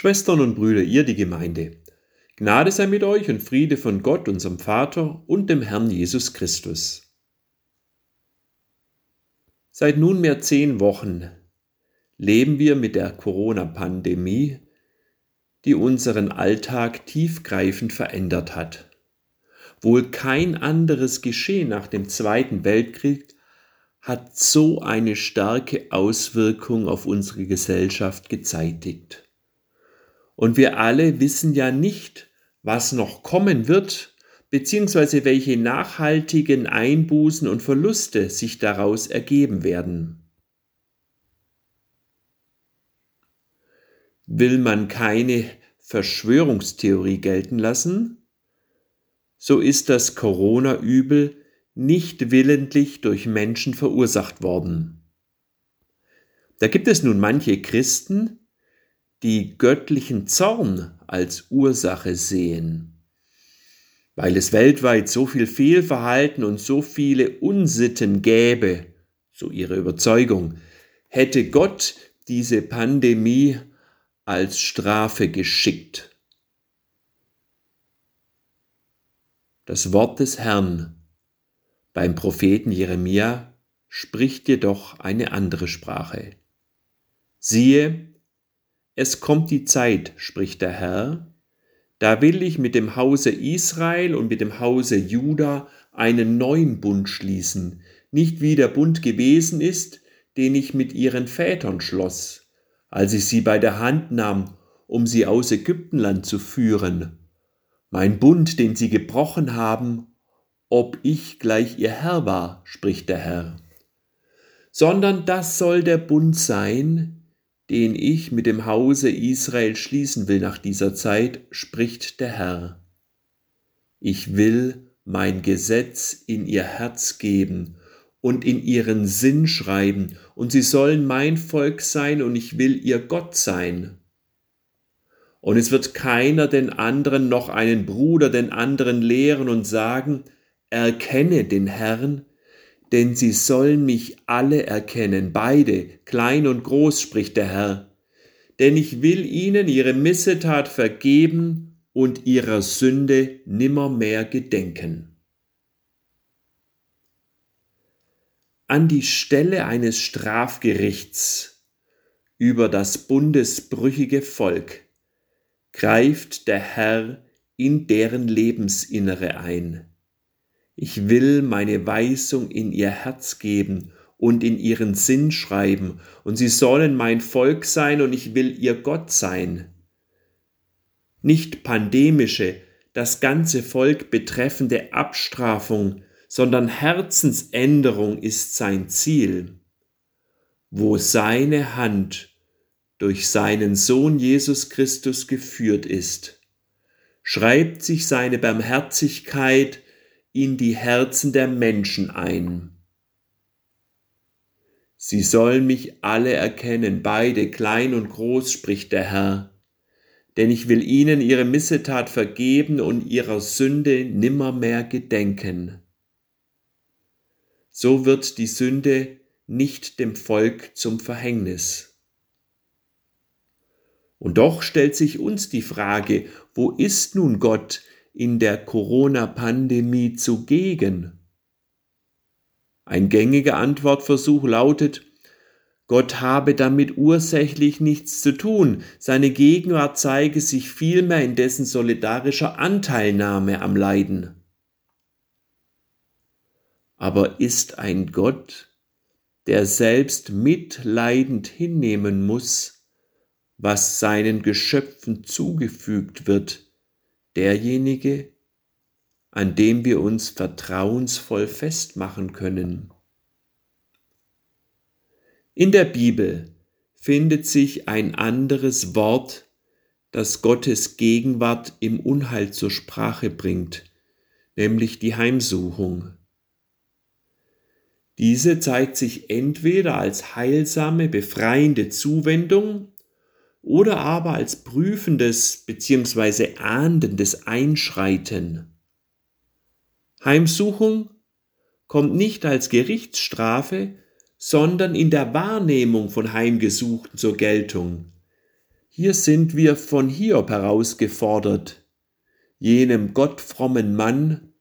Schwestern und Brüder, ihr die Gemeinde. Gnade sei mit euch und Friede von Gott, unserem Vater und dem Herrn Jesus Christus. Seit nunmehr zehn Wochen leben wir mit der Corona-Pandemie, die unseren Alltag tiefgreifend verändert hat. Wohl kein anderes Geschehen nach dem Zweiten Weltkrieg hat so eine starke Auswirkung auf unsere Gesellschaft gezeitigt. Und wir alle wissen ja nicht, was noch kommen wird, beziehungsweise welche nachhaltigen Einbußen und Verluste sich daraus ergeben werden. Will man keine Verschwörungstheorie gelten lassen, so ist das Corona-Übel nicht willentlich durch Menschen verursacht worden. Da gibt es nun manche Christen, die göttlichen Zorn als Ursache sehen. Weil es weltweit so viel Fehlverhalten und so viele Unsitten gäbe, so ihre Überzeugung, hätte Gott diese Pandemie als Strafe geschickt. Das Wort des Herrn beim Propheten Jeremia spricht jedoch eine andere Sprache. Siehe, es kommt die Zeit, spricht der Herr, da will ich mit dem Hause Israel und mit dem Hause Juda einen neuen Bund schließen, nicht wie der Bund gewesen ist, den ich mit ihren Vätern schloss, als ich sie bei der Hand nahm, um sie aus Ägyptenland zu führen. Mein Bund, den sie gebrochen haben, ob ich gleich ihr Herr war, spricht der Herr. Sondern das soll der Bund sein, den ich mit dem Hause Israel schließen will nach dieser Zeit, spricht der Herr. Ich will mein Gesetz in ihr Herz geben und in ihren Sinn schreiben, und sie sollen mein Volk sein, und ich will ihr Gott sein. Und es wird keiner den anderen noch einen Bruder den anderen lehren und sagen, erkenne den Herrn, denn sie sollen mich alle erkennen, beide, klein und groß, spricht der Herr. Denn ich will ihnen ihre Missetat vergeben und ihrer Sünde nimmermehr gedenken. An die Stelle eines Strafgerichts über das bundesbrüchige Volk greift der Herr in deren Lebensinnere ein. Ich will meine Weisung in ihr Herz geben und in ihren Sinn schreiben, und sie sollen mein Volk sein, und ich will ihr Gott sein. Nicht pandemische, das ganze Volk betreffende Abstrafung, sondern Herzensänderung ist sein Ziel. Wo seine Hand durch seinen Sohn Jesus Christus geführt ist, schreibt sich seine Barmherzigkeit in die Herzen der Menschen ein. Sie sollen mich alle erkennen, beide klein und groß, spricht der Herr, denn ich will ihnen ihre Missetat vergeben und ihrer Sünde nimmermehr gedenken. So wird die Sünde nicht dem Volk zum Verhängnis. Und doch stellt sich uns die Frage, wo ist nun Gott in der Corona-Pandemie zugegen? Ein gängiger Antwortversuch lautet, Gott habe damit ursächlich nichts zu tun, seine Gegenwart zeige sich vielmehr in dessen solidarischer Anteilnahme am Leiden. Aber ist ein Gott, der selbst mitleidend hinnehmen muss, was seinen Geschöpfen zugefügt wird, derjenige, an dem wir uns vertrauensvoll festmachen können. In der Bibel findet sich ein anderes Wort, das Gottes Gegenwart im Unheil zur Sprache bringt, nämlich die Heimsuchung. Diese zeigt sich entweder als heilsame, befreiende Zuwendung oder aber als prüfendes bzw. ahndendes Einschreiten. Heimsuchung kommt nicht als Gerichtsstrafe, sondern in der Wahrnehmung von Heimgesuchten zur Geltung. Hier sind wir von Hiob herausgefordert, jenem gottfrommen Mann,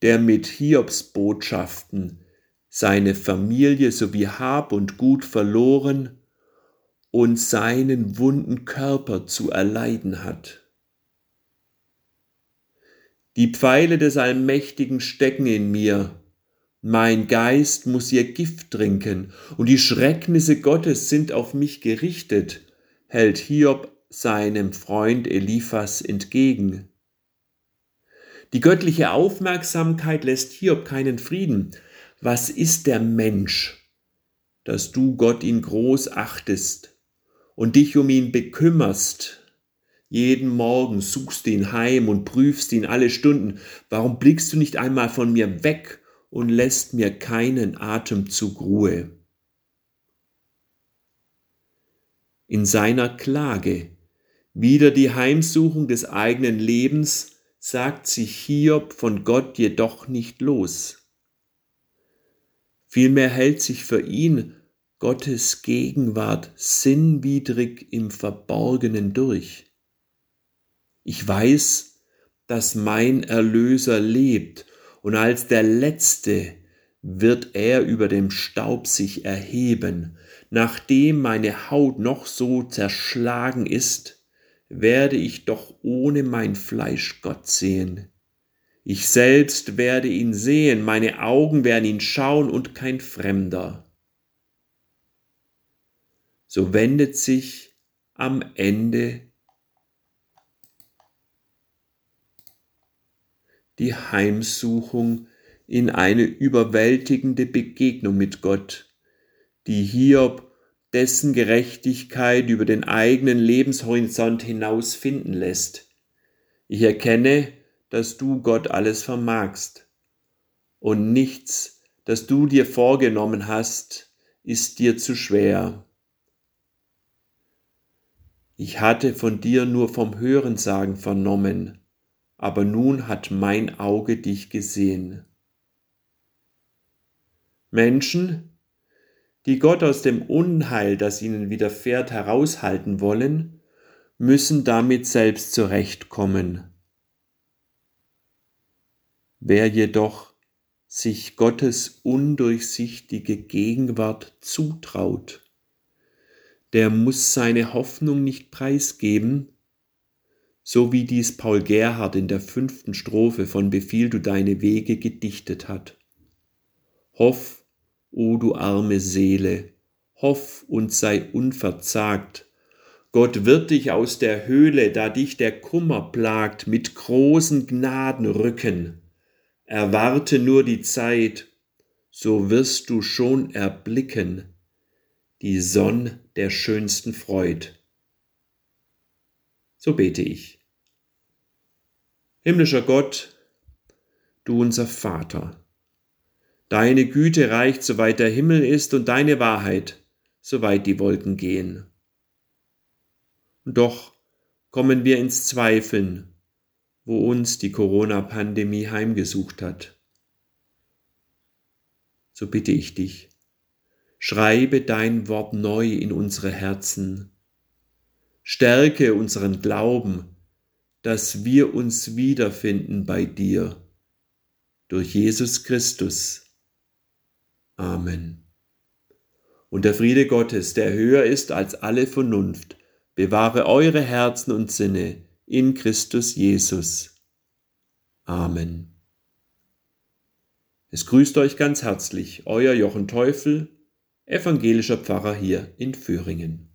der mit Hiobs Botschaften seine Familie sowie Hab und Gut verloren und seinen wunden Körper zu erleiden hat. Die Pfeile des Allmächtigen stecken in mir, mein Geist muss ihr Gift trinken, und die Schrecknisse Gottes sind auf mich gerichtet, hält Hiob seinem Freund Eliphas entgegen. Die göttliche Aufmerksamkeit lässt Hiob keinen Frieden. Was ist der Mensch, dass du Gott ihn groß achtest und dich um ihn bekümmerst? Jeden Morgen suchst du ihn heim und prüfst ihn alle Stunden. Warum blickst du nicht einmal von mir weg und lässt mir keinen Atemzug Ruhe? In seiner Klage, wieder die Heimsuchung des eigenen Lebens, sagt sich Hiob von Gott jedoch nicht los. Vielmehr hält sich für ihn Gottes Gegenwart sinnwidrig im Verborgenen durch. Ich weiß, dass mein Erlöser lebt und als der Letzte wird er über dem Staub sich erheben, nachdem meine Haut noch so zerschlagen ist, werde ich doch ohne mein Fleisch Gott sehen. Ich selbst werde ihn sehen, meine Augen werden ihn schauen und kein Fremder. So wendet sich am Ende die Heimsuchung in eine überwältigende Begegnung mit Gott, die Hiob dessen Gerechtigkeit über den eigenen Lebenshorizont hinaus finden lässt. Ich erkenne, dass du Gott alles vermagst und nichts, das du dir vorgenommen hast, ist dir zu schwer. Ich hatte von dir nur vom Hörensagen vernommen, aber nun hat mein Auge dich gesehen. Menschen, die Gott aus dem Unheil, das ihnen widerfährt, heraushalten wollen, müssen damit selbst zurechtkommen. Wer jedoch sich Gottes undurchsichtige Gegenwart zutraut, der muss seine Hoffnung nicht preisgeben, so wie dies Paul Gerhard in der fünften Strophe von Befiehl du deine Wege gedichtet hat. Hoff O du arme Seele, hoff und sei unverzagt. Gott wird dich aus der Höhle, da dich der Kummer plagt, mit großen Gnaden rücken. Erwarte nur die Zeit, so wirst du schon erblicken die Sonn der schönsten Freud. So bete ich. Himmlischer Gott, du unser Vater, Deine Güte reicht, soweit der Himmel ist, und deine Wahrheit, soweit die Wolken gehen. Und doch kommen wir ins Zweifeln, wo uns die Corona-Pandemie heimgesucht hat. So bitte ich dich, schreibe dein Wort neu in unsere Herzen, stärke unseren Glauben, dass wir uns wiederfinden bei dir, durch Jesus Christus, Amen. Und der Friede Gottes, der höher ist als alle Vernunft, bewahre eure Herzen und Sinne in Christus Jesus. Amen. Es grüßt euch ganz herzlich euer Jochen Teufel, evangelischer Pfarrer hier in Föhringen.